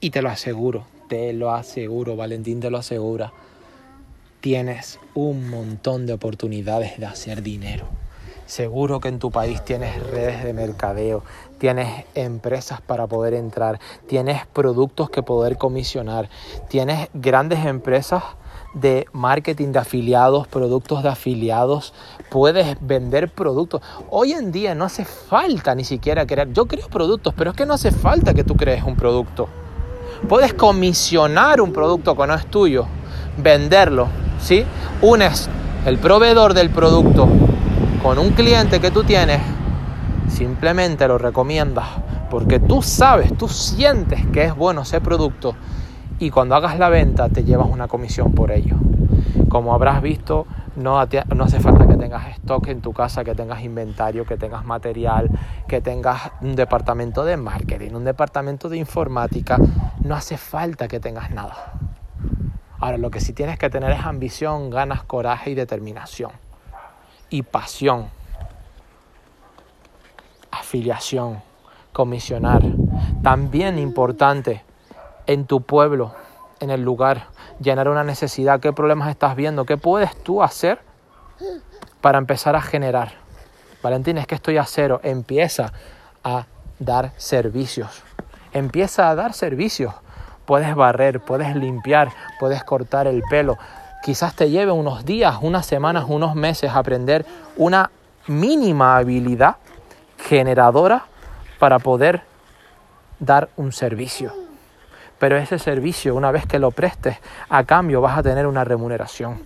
Y te lo aseguro, te lo aseguro, Valentín te lo asegura, tienes un montón de oportunidades de hacer dinero. Seguro que en tu país tienes redes de mercadeo, tienes empresas para poder entrar, tienes productos que poder comisionar, tienes grandes empresas de marketing de afiliados, productos de afiliados, puedes vender productos. Hoy en día no hace falta ni siquiera crear, yo creo productos, pero es que no hace falta que tú crees un producto. Puedes comisionar un producto que no es tuyo, venderlo, ¿sí? Unes el proveedor del producto con un cliente que tú tienes, simplemente lo recomiendas porque tú sabes, tú sientes que es bueno ese producto y cuando hagas la venta te llevas una comisión por ello. Como habrás visto, no, hace falta que tengas stock en tu casa, que tengas inventario, que tengas material, que tengas un departamento de marketing, un departamento de informática. No hace falta que tengas nada. Ahora, lo que sí tienes que tener es ambición, ganas, coraje y determinación. Y pasión. Afiliación. Comisionar. También importante en tu pueblo, en el lugar, llenar una necesidad, qué problemas estás viendo, qué puedes tú hacer para empezar a generar. Valentín, es que estoy a cero, empieza a dar servicios. Empieza a dar servicios. Puedes barrer, puedes limpiar, puedes cortar el pelo. Quizás te lleve unos días, unas semanas, unos meses aprender una mínima habilidad generadora para poder dar un servicio. Pero ese servicio, una vez que lo prestes, a cambio vas a tener una remuneración.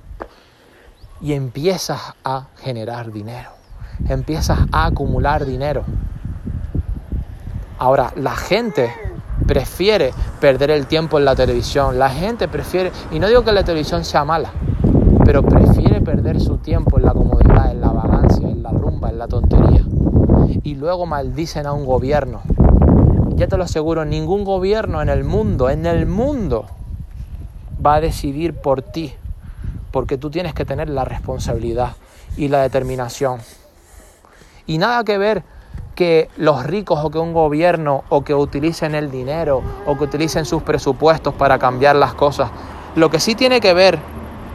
Y empiezas a generar dinero. Empiezas a acumular dinero. Ahora, la gente prefiere perder el tiempo en la televisión. La gente prefiere, y no digo que la televisión sea mala, pero prefiere perder su tiempo en la comodidad, en la vagancia, en la rumba, en la tontería. Y luego maldicen a un gobierno ya te lo aseguro, ningún gobierno en el mundo, en el mundo, va a decidir por ti, porque tú tienes que tener la responsabilidad y la determinación. Y nada que ver que los ricos o que un gobierno o que utilicen el dinero o que utilicen sus presupuestos para cambiar las cosas. Lo que sí tiene que ver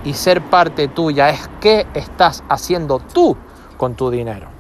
y ser parte tuya es qué estás haciendo tú con tu dinero.